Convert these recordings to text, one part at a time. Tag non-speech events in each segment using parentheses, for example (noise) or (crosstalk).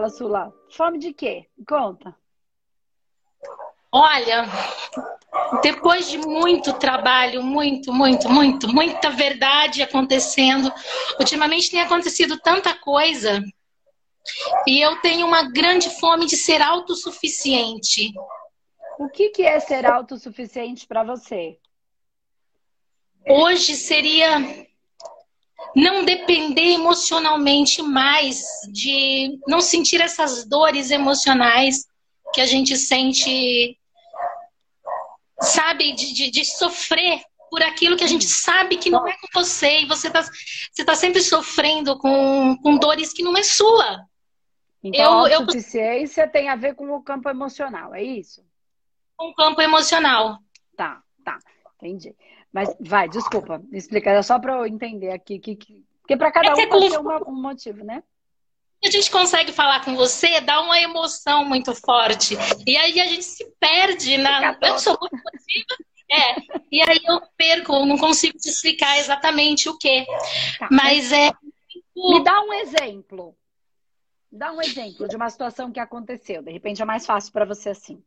fala, Sula. Fome de quê? Conta. Olha, depois de muito trabalho, muito, muito, muito, muita verdade acontecendo, ultimamente tem acontecido tanta coisa e eu tenho uma grande fome de ser autossuficiente. O que, que é ser autossuficiente para você? Hoje seria não depender emocionalmente mais de não sentir essas dores emocionais que a gente sente sabe, de, de, de sofrer por aquilo que a gente sabe que não é com você e você está você tá sempre sofrendo com, com dores que não é sua. Então, eu, a suficiência eu... tem a ver com o campo emocional, é isso? Com o campo emocional. Tá, tá, entendi. Mas vai, desculpa, me explica, é só para eu entender aqui, que, que... porque para cada é um pode ter uma, um motivo, né? a gente consegue falar com você, dá uma emoção muito forte. E aí a gente se perde na. Eu sou muito emotiva. É, e aí eu perco, não consigo te explicar exatamente o que. Tá. Mas é. Me dá um exemplo. Dá um exemplo de uma situação que aconteceu. De repente é mais fácil para você assim.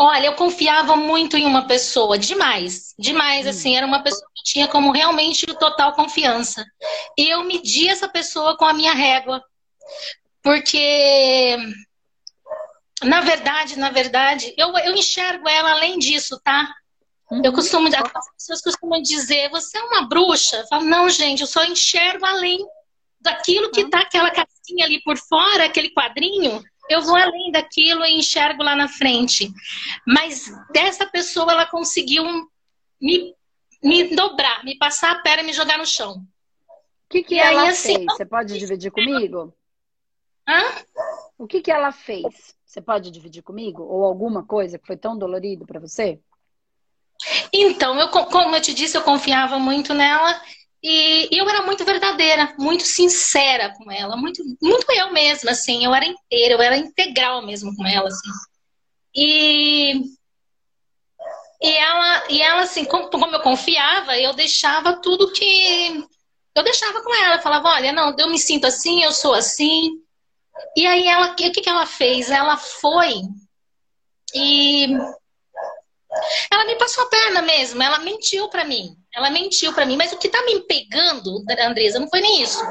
Olha, eu confiava muito em uma pessoa, demais, demais, hum. assim, era uma pessoa que tinha como realmente total confiança. E eu medi essa pessoa com a minha régua. Porque, na verdade, na verdade, eu, eu enxergo ela além disso, tá? Uhum. Eu costumo, as pessoas costumam dizer, você é uma bruxa. Eu falo, não, gente, eu só enxergo além daquilo que uhum. tá aquela casquinha ali por fora, aquele quadrinho. Eu vou além daquilo e enxergo lá na frente. Mas dessa pessoa, ela conseguiu me, me dobrar, me passar a perna e me jogar no chão. O que, que e ela aí, assim, fez? Você pode dividir comigo? Hã? O que, que ela fez? Você pode dividir comigo? Ou alguma coisa que foi tão dolorido para você? Então, eu, como eu te disse, eu confiava muito nela e eu era muito verdadeira, muito sincera com ela, muito, muito eu mesma, assim. Eu era inteira, eu era integral mesmo com ela, assim. E, e ela, e ela assim, como, como eu confiava, eu deixava tudo que eu deixava com ela. Falava, olha, não, eu me sinto assim, eu sou assim. E aí ela, o que, que ela fez? Ela foi e ela me passou a perna mesmo, ela mentiu para mim. Ela mentiu para mim, mas o que tá me pegando, Andresa, não foi nem isso.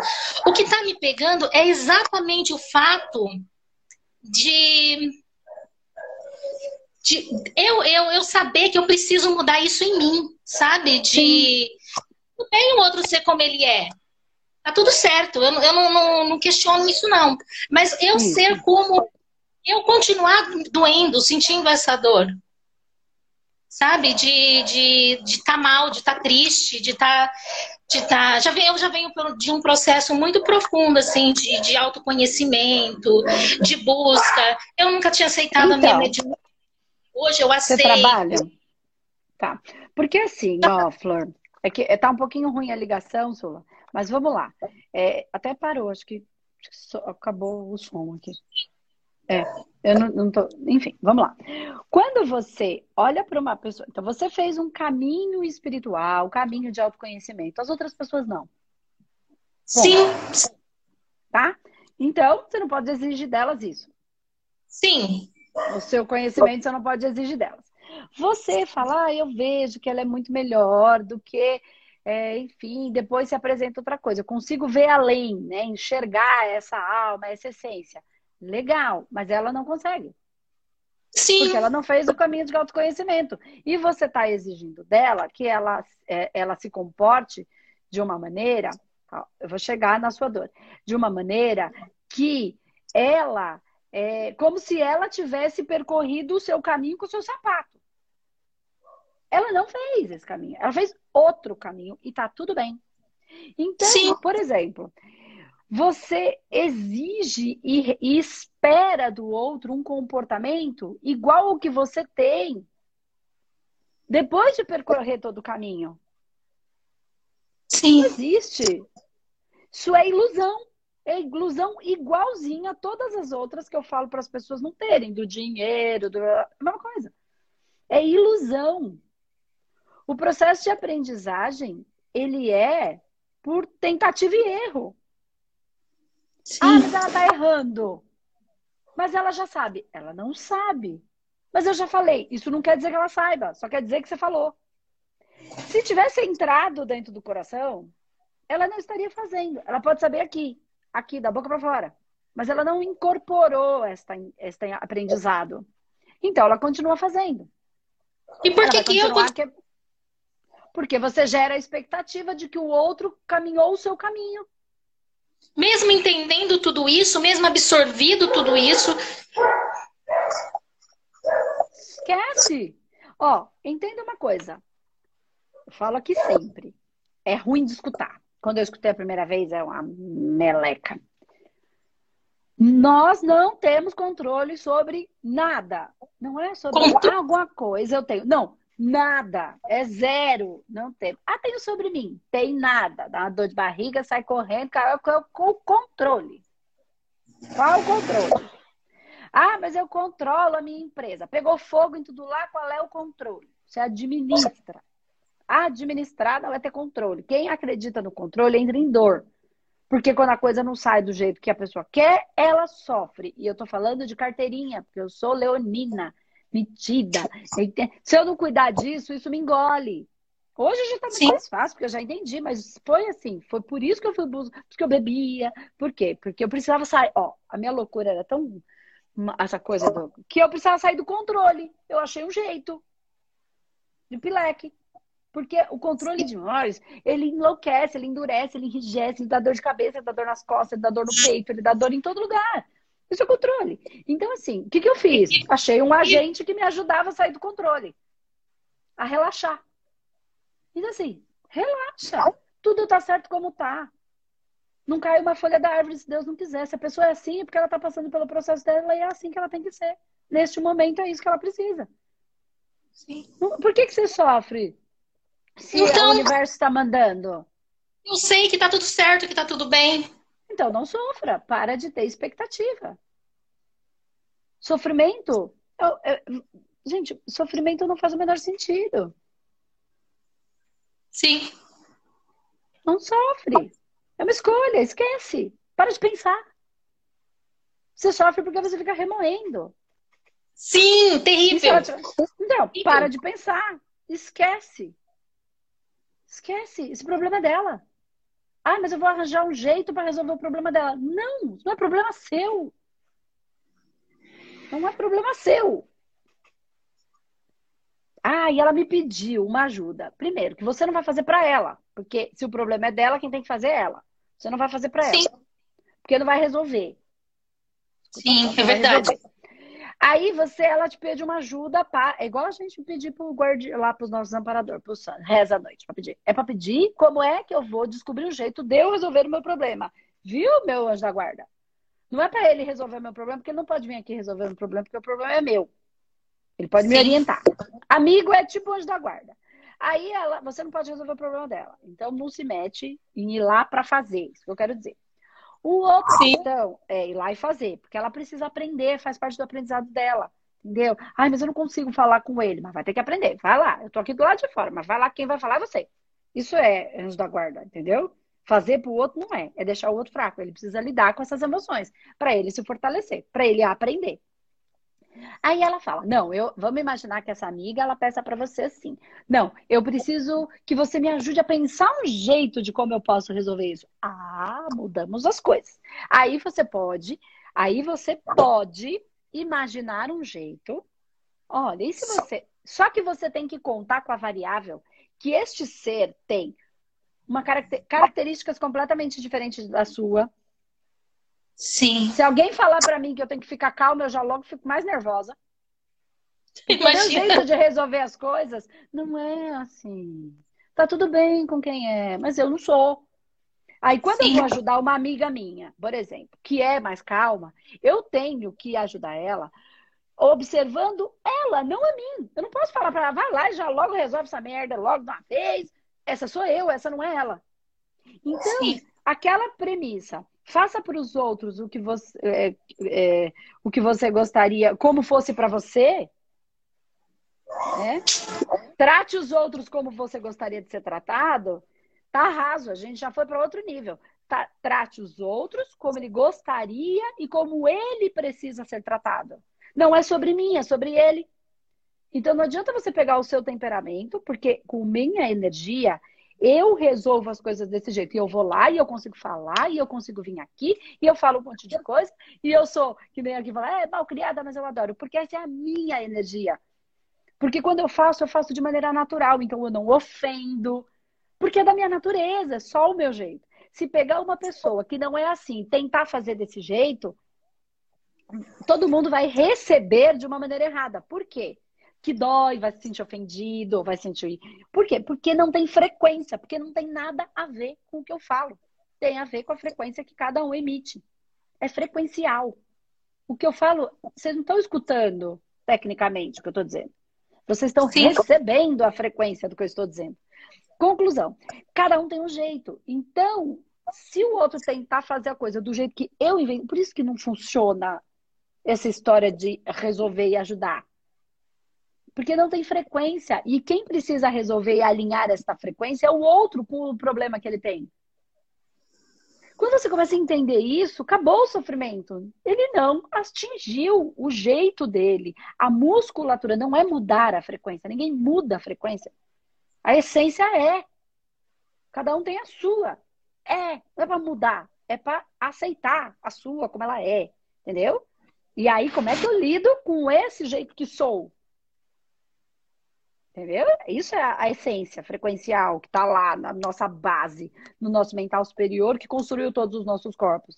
O que tá me pegando é exatamente o fato de, de eu, eu, eu saber que eu preciso mudar isso em mim, sabe? De não tem o outro ser como ele é. Tá tudo certo, eu, eu não, não, não questiono isso, não. Mas eu isso. ser como. Eu continuar doendo, sentindo essa dor. Sabe? De estar de, de tá mal, de estar tá triste, de estar. Tá, de tá, já venho, eu já venho de um processo muito profundo, assim, de, de autoconhecimento, de busca. Eu nunca tinha aceitado então, a minha então. medicação. Hoje eu aceito. Você trabalha? Tá. Porque assim, ó, (laughs) Flor, é que tá um pouquinho ruim a ligação, Sula. Mas vamos lá. É, até parou, acho que, acabou o som aqui. É, eu não, não tô. Enfim, vamos lá. Quando você olha para uma pessoa. Então, você fez um caminho espiritual, um caminho de autoconhecimento. As outras pessoas não. Bom, Sim. Tá? Então, você não pode exigir delas isso. Sim. O seu conhecimento você não pode exigir delas. Você fala, ah, eu vejo que ela é muito melhor do que é, enfim, depois se apresenta outra coisa. Eu consigo ver além, né? enxergar essa alma, essa essência. Legal, mas ela não consegue. Sim. Porque ela não fez o caminho de autoconhecimento. E você está exigindo dela que ela, é, ela se comporte de uma maneira, eu vou chegar na sua dor, de uma maneira que ela, é, como se ela tivesse percorrido o seu caminho com o seu sapato. Ela não fez esse caminho. Ela fez outro caminho e tá tudo bem. Então, Sim. por exemplo, você exige e, e espera do outro um comportamento igual ao que você tem depois de percorrer todo o caminho. Sim. Não existe. Isso é ilusão. É ilusão igualzinha a todas as outras que eu falo para as pessoas não terem, do dinheiro, do... a mesma coisa. É ilusão. O processo de aprendizagem, ele é por tentativa e erro. Sim. Ah, mas ela tá errando. Mas ela já sabe. Ela não sabe. Mas eu já falei. Isso não quer dizer que ela saiba, só quer dizer que você falou. Se tivesse entrado dentro do coração, ela não estaria fazendo. Ela pode saber aqui, aqui, da boca para fora. Mas ela não incorporou esta, este aprendizado. Então ela continua fazendo. E por que, que eu. Que... Porque você gera a expectativa de que o outro caminhou o seu caminho. Mesmo entendendo tudo isso, mesmo absorvido tudo isso. Esquece! Ó, entenda uma coisa. Eu falo aqui sempre. É ruim de escutar. Quando eu escutei a primeira vez, é uma meleca. Nós não temos controle sobre nada. Não é sobre alguma coisa eu tenho. Não, nada. É zero. Não tem. Ah, tenho sobre mim. Tem nada. Dá uma dor de barriga, sai correndo. Com o controle. Qual o controle? Ah, mas eu controlo a minha empresa. Pegou fogo em tudo lá, qual é o controle? Você administra. Administrar não é ter controle. Quem acredita no controle entra em dor. Porque quando a coisa não sai do jeito que a pessoa quer, ela sofre. E eu tô falando de carteirinha, porque eu sou leonina, metida. Se eu não cuidar disso, isso me engole. Hoje já tá muito Sim. mais fácil, porque eu já entendi, mas foi assim, foi por isso que eu fui porque eu bebia. Por quê? Porque eu precisava sair. Ó, a minha loucura era tão essa coisa do que eu precisava sair do controle. Eu achei um jeito de pileque. Porque o controle de nós, ele enlouquece, ele endurece, ele enrijece, ele dá dor de cabeça, ele dá dor nas costas, ele dá dor no peito, ele dá dor em todo lugar. Isso é controle. Então, assim, o que, que eu fiz? Achei um agente que me ajudava a sair do controle. A relaxar. Então, assim, relaxa. Tudo tá certo como tá. Não cai uma folha da árvore se Deus não quiser. Se a pessoa é assim, é porque ela tá passando pelo processo dela e é assim que ela tem que ser. Neste momento, é isso que ela precisa. Sim. Por que, que você sofre? Se então, o universo está mandando. Eu sei que tá tudo certo, que tá tudo bem. Então não sofra, para de ter expectativa. Sofrimento. Eu, eu, gente, sofrimento não faz o menor sentido. Sim. Não sofre. É uma escolha, esquece. Para de pensar. Você sofre porque você fica remoendo. Sim, terrível. Então, para de pensar. Esquece. Esquece, esse problema é dela. Ah, mas eu vou arranjar um jeito para resolver o problema dela. Não, não é problema seu. Não é problema seu. Ah, e ela me pediu uma ajuda. Primeiro, que você não vai fazer para ela, porque se o problema é dela, quem tem que fazer é ela. Você não vai fazer para ela. Porque não vai resolver. Sim, é verdade. Resolver. Aí você, ela te pede uma ajuda para. É igual a gente pedir pro guardi... lá pros nossos amparadores, pro reza à noite, para pedir. É para pedir como é que eu vou descobrir um jeito de eu resolver o meu problema. Viu, meu anjo da guarda? Não é para ele resolver o meu problema, porque ele não pode vir aqui resolver o meu problema, porque o problema é meu. Ele pode Sim. me orientar. Amigo é tipo anjo da guarda. Aí ela, você não pode resolver o problema dela. Então não se mete em ir lá para fazer. Isso que eu quero dizer. O outro, Sim. então, é ir lá e fazer, porque ela precisa aprender, faz parte do aprendizado dela. Entendeu? Ai, mas eu não consigo falar com ele, mas vai ter que aprender. Vai lá, eu tô aqui do lado de fora, mas vai lá, quem vai falar é você. Isso é anjo da guarda, entendeu? Fazer pro outro não é, é deixar o outro fraco. Ele precisa lidar com essas emoções, para ele se fortalecer, para ele aprender. Aí ela fala: Não, eu vamos imaginar que essa amiga ela peça para você assim. Não, eu preciso que você me ajude a pensar um jeito de como eu posso resolver isso. Ah, mudamos as coisas. Aí você pode, aí você pode imaginar um jeito. Olha, e se você. Só que você tem que contar com a variável que este ser tem uma caracter... características completamente diferentes da sua Sim. Se alguém falar para mim que eu tenho que ficar calma, eu já logo fico mais nervosa. Imagina. O jeito de resolver as coisas não é assim. Tá tudo bem com quem é, mas eu não sou. Aí, quando Sim. eu vou ajudar uma amiga minha, por exemplo, que é mais calma, eu tenho que ajudar ela observando ela, não a mim. Eu não posso falar para ela, vai lá e já logo resolve essa merda, logo de uma vez. Essa sou eu, essa não é ela. Então, Sim. aquela premissa Faça para os outros o que você, é, é, o que você gostaria, como fosse para você. Né? Trate os outros como você gostaria de ser tratado. Tá raso, a gente já foi para outro nível. trate os outros como ele gostaria e como ele precisa ser tratado. Não é sobre mim, é sobre ele. Então não adianta você pegar o seu temperamento, porque com minha energia eu resolvo as coisas desse jeito. E eu vou lá e eu consigo falar, e eu consigo vir aqui, e eu falo um monte de coisa, e eu sou, que nem aqui fala, é mal criada, mas eu adoro, porque essa é a minha energia. Porque quando eu faço, eu faço de maneira natural, então eu não ofendo, porque é da minha natureza, é só o meu jeito. Se pegar uma pessoa que não é assim, tentar fazer desse jeito, todo mundo vai receber de uma maneira errada. Por quê? Que dói, vai se sentir ofendido, vai sentir. Por quê? Porque não tem frequência, porque não tem nada a ver com o que eu falo. Tem a ver com a frequência que cada um emite. É frequencial. O que eu falo, vocês não estão escutando tecnicamente o que eu estou dizendo. Vocês estão Sim. recebendo a frequência do que eu estou dizendo. Conclusão: cada um tem um jeito. Então, se o outro tentar fazer a coisa do jeito que eu invento, por isso que não funciona essa história de resolver e ajudar. Porque não tem frequência. E quem precisa resolver e alinhar essa frequência é o outro com o problema que ele tem. Quando você começa a entender isso, acabou o sofrimento. Ele não atingiu o jeito dele. A musculatura não é mudar a frequência. Ninguém muda a frequência. A essência é. Cada um tem a sua. É. Não é para mudar. É para aceitar a sua como ela é. Entendeu? E aí, como é que eu lido com esse jeito que sou? Entendeu? Isso é a essência frequencial que está lá na nossa base, no nosso mental superior, que construiu todos os nossos corpos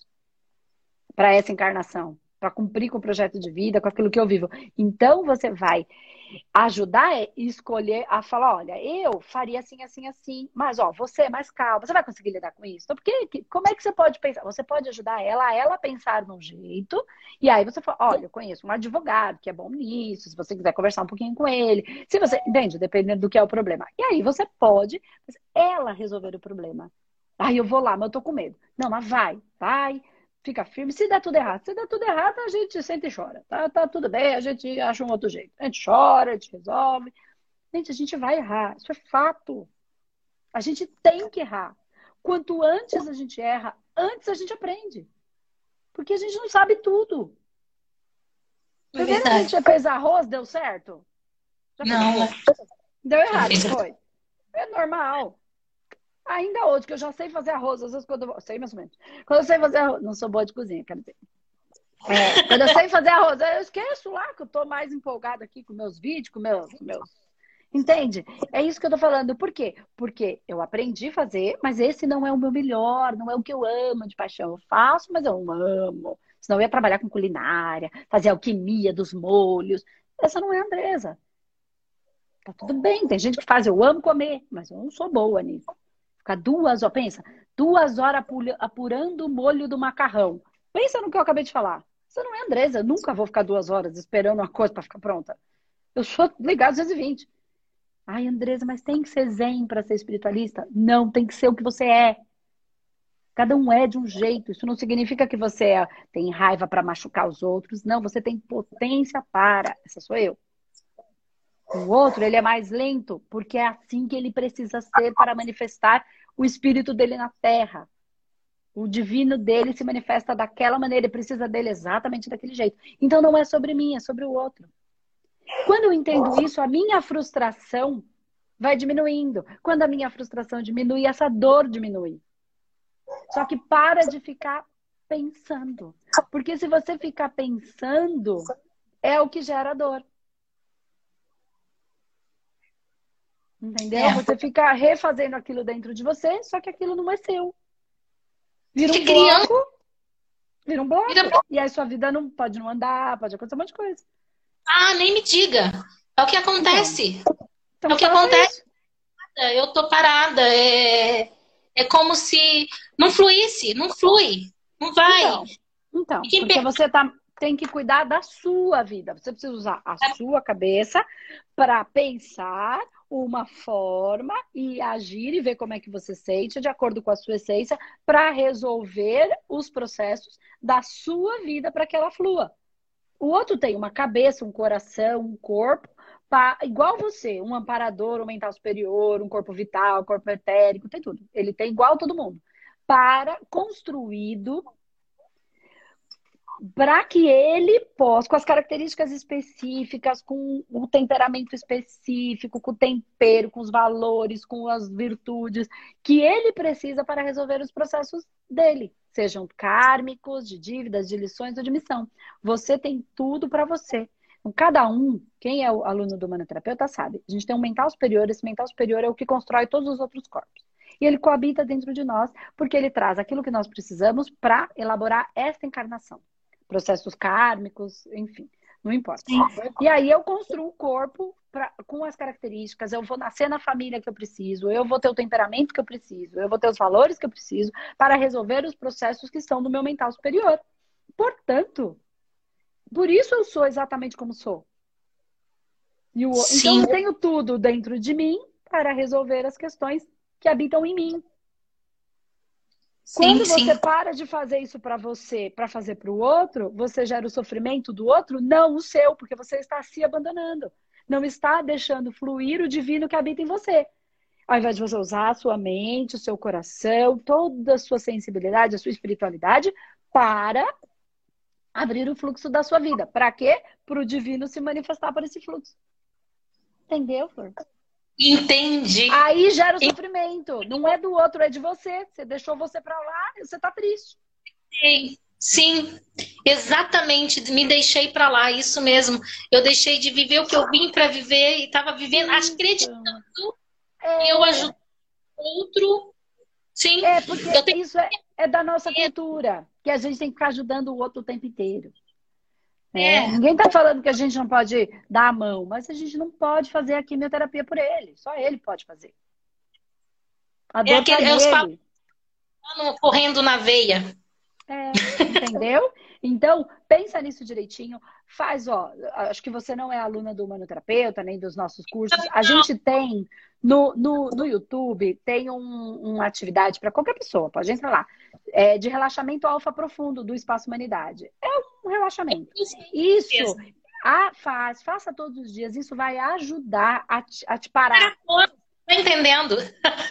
para essa encarnação para cumprir com o projeto de vida, com aquilo que eu vivo. Então você vai ajudar e escolher a falar, olha, eu faria assim, assim, assim, mas ó, você é mais calma, você vai conseguir lidar com isso? Então, porque como é que você pode pensar? Você pode ajudar ela a ela pensar num jeito, e aí você fala, olha, eu conheço um advogado que é bom nisso, se você quiser conversar um pouquinho com ele, se você, entende, dependendo do que é o problema. E aí você pode ela resolver o problema. Aí eu vou lá, mas eu tô com medo. Não, mas vai, vai, fica firme. Se der tudo errado, se der tudo errado, a gente sente e chora. Tá, tá tudo bem, a gente acha um outro jeito. A gente chora, a gente resolve. Gente, a gente vai errar. Isso é fato. A gente tem que errar. Quanto antes a gente erra, antes a gente aprende. Porque a gente não sabe tudo. É Primeiro a gente fez arroz, deu certo? Já não. Deu errado, foi. É normal. Ainda hoje, que eu já sei fazer arroz, às vezes quando eu sei mais ou menos. Quando eu sei fazer arroz, não sou boa de cozinha, quero dizer. É, quando eu sei fazer arroz, eu esqueço lá que eu tô mais empolgada aqui com meus vídeos, com meus, meus. Entende? É isso que eu tô falando. Por quê? Porque eu aprendi a fazer, mas esse não é o meu melhor, não é o que eu amo de paixão. Eu faço, mas eu não amo. Senão eu ia trabalhar com culinária, fazer alquimia dos molhos. Essa não é a Andresa. Tá tudo bem, tem gente que faz, eu amo comer, mas eu não sou boa nisso. Ficar duas horas, pensa, duas horas apurando o molho do macarrão. Pensa no que eu acabei de falar. Você não é Andresa, eu nunca vou ficar duas horas esperando uma coisa para ficar pronta. Eu sou ligado 220. Ai, Andresa, mas tem que ser zen para ser espiritualista? Não, tem que ser o que você é. Cada um é de um jeito. Isso não significa que você é, tem raiva para machucar os outros. Não, você tem potência para. Essa sou eu. O outro, ele é mais lento, porque é assim que ele precisa ser para manifestar o espírito dele na Terra. O divino dele se manifesta daquela maneira, ele precisa dele exatamente daquele jeito. Então não é sobre mim, é sobre o outro. Quando eu entendo isso, a minha frustração vai diminuindo. Quando a minha frustração diminui, essa dor diminui. Só que para de ficar pensando. Porque se você ficar pensando, é o que gera dor. Entendeu? É. Você fica refazendo aquilo dentro de você, só que aquilo não é seu. Vira um bloco. Vira um bloco. Vira... E aí sua vida não pode não andar, pode acontecer um monte de coisa. Ah, nem me diga. É o que acontece. Então, é o que acontece. Isso. Eu tô parada. É, é como se não fluísse, não flui, não vai. Então, então porque você tá, tem que cuidar da sua vida. Você precisa usar a é. sua cabeça para pensar uma forma e agir e ver como é que você sente de acordo com a sua essência para resolver os processos da sua vida para que ela flua. O outro tem uma cabeça, um coração, um corpo, pra, igual você, um amparador, um mental superior, um corpo vital, um corpo etérico, tem tudo. Ele tem igual todo mundo. para construído para que ele possa, com as características específicas, com o temperamento específico, com o tempero, com os valores, com as virtudes que ele precisa para resolver os processos dele, sejam kármicos, de dívidas, de lições ou de missão. Você tem tudo para você. Então, cada um, quem é o aluno do manoterapeuta sabe, a gente tem um mental superior, esse mental superior é o que constrói todos os outros corpos. E ele coabita dentro de nós, porque ele traz aquilo que nós precisamos para elaborar esta encarnação processos kármicos, enfim, não importa. Sim. E aí eu construo o corpo pra, com as características, eu vou nascer na família que eu preciso, eu vou ter o temperamento que eu preciso, eu vou ter os valores que eu preciso para resolver os processos que estão no meu mental superior. Portanto, por isso eu sou exatamente como sou. E o, então eu tenho tudo dentro de mim para resolver as questões que habitam em mim. Quando sim, você para de fazer isso para você, para fazer para o outro, você gera o sofrimento do outro, não o seu, porque você está se abandonando. Não está deixando fluir o divino que habita em você. Ao invés de você usar a sua mente, o seu coração, toda a sua sensibilidade, a sua espiritualidade, para abrir o fluxo da sua vida. Para quê? Para o divino se manifestar por esse fluxo. Entendeu, Flor? Entendi. Aí gera o sofrimento. Não é do outro, é de você. Você deixou você para lá você tá triste. Sim, sim, exatamente. Me deixei para lá, isso mesmo. Eu deixei de viver o que eu vim para viver e estava vivendo, acreditando é... eu ajudo outro. Sim. É, porque tenho... isso é, é da nossa cultura, que a gente tem que ficar ajudando o outro o tempo inteiro. É. é. Ninguém está falando que a gente não pode dar a mão, mas a gente não pode fazer a quimioterapia por ele. Só ele pode fazer. A dor é aquele, é os correndo na veia. É, entendeu? Então, pensa nisso direitinho. Faz, ó, acho que você não é aluna do Manoterapeuta, nem dos nossos cursos. A gente tem no, no, no YouTube, tem um, uma atividade para qualquer pessoa, pode entrar lá, é, de relaxamento alfa profundo do Espaço Humanidade. É um relaxamento. Isso, a, faz, faça todos os dias, isso vai ajudar a te, a te parar. Tá entendendo.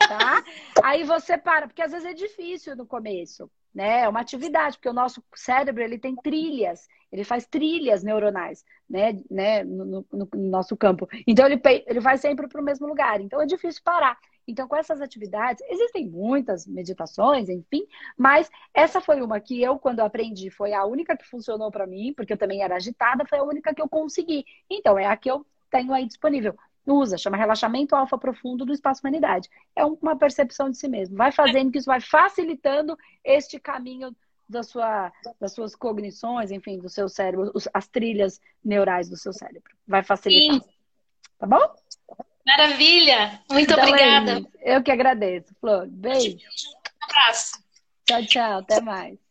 Tá? Aí você para, porque às vezes é difícil no começo né? É uma atividade, porque o nosso cérebro ele tem trilhas, ele faz trilhas neuronais, né? né? No, no, no nosso campo. Então ele, ele vai sempre para o mesmo lugar. Então é difícil parar. Então, com essas atividades, existem muitas meditações, enfim, mas essa foi uma que eu, quando aprendi, foi a única que funcionou para mim, porque eu também era agitada, foi a única que eu consegui. Então, é a que eu tenho aí disponível usa, chama relaxamento alfa profundo do espaço humanidade. É uma percepção de si mesmo. Vai fazendo que isso vai facilitando este caminho da sua, das suas cognições, enfim, do seu cérebro, as trilhas neurais do seu cérebro. Vai facilitar. Sim. Tá bom? Maravilha! Muito então, obrigada. É eu que agradeço, Flor. Beijo. Um abraço. Tchau, tchau. Até mais.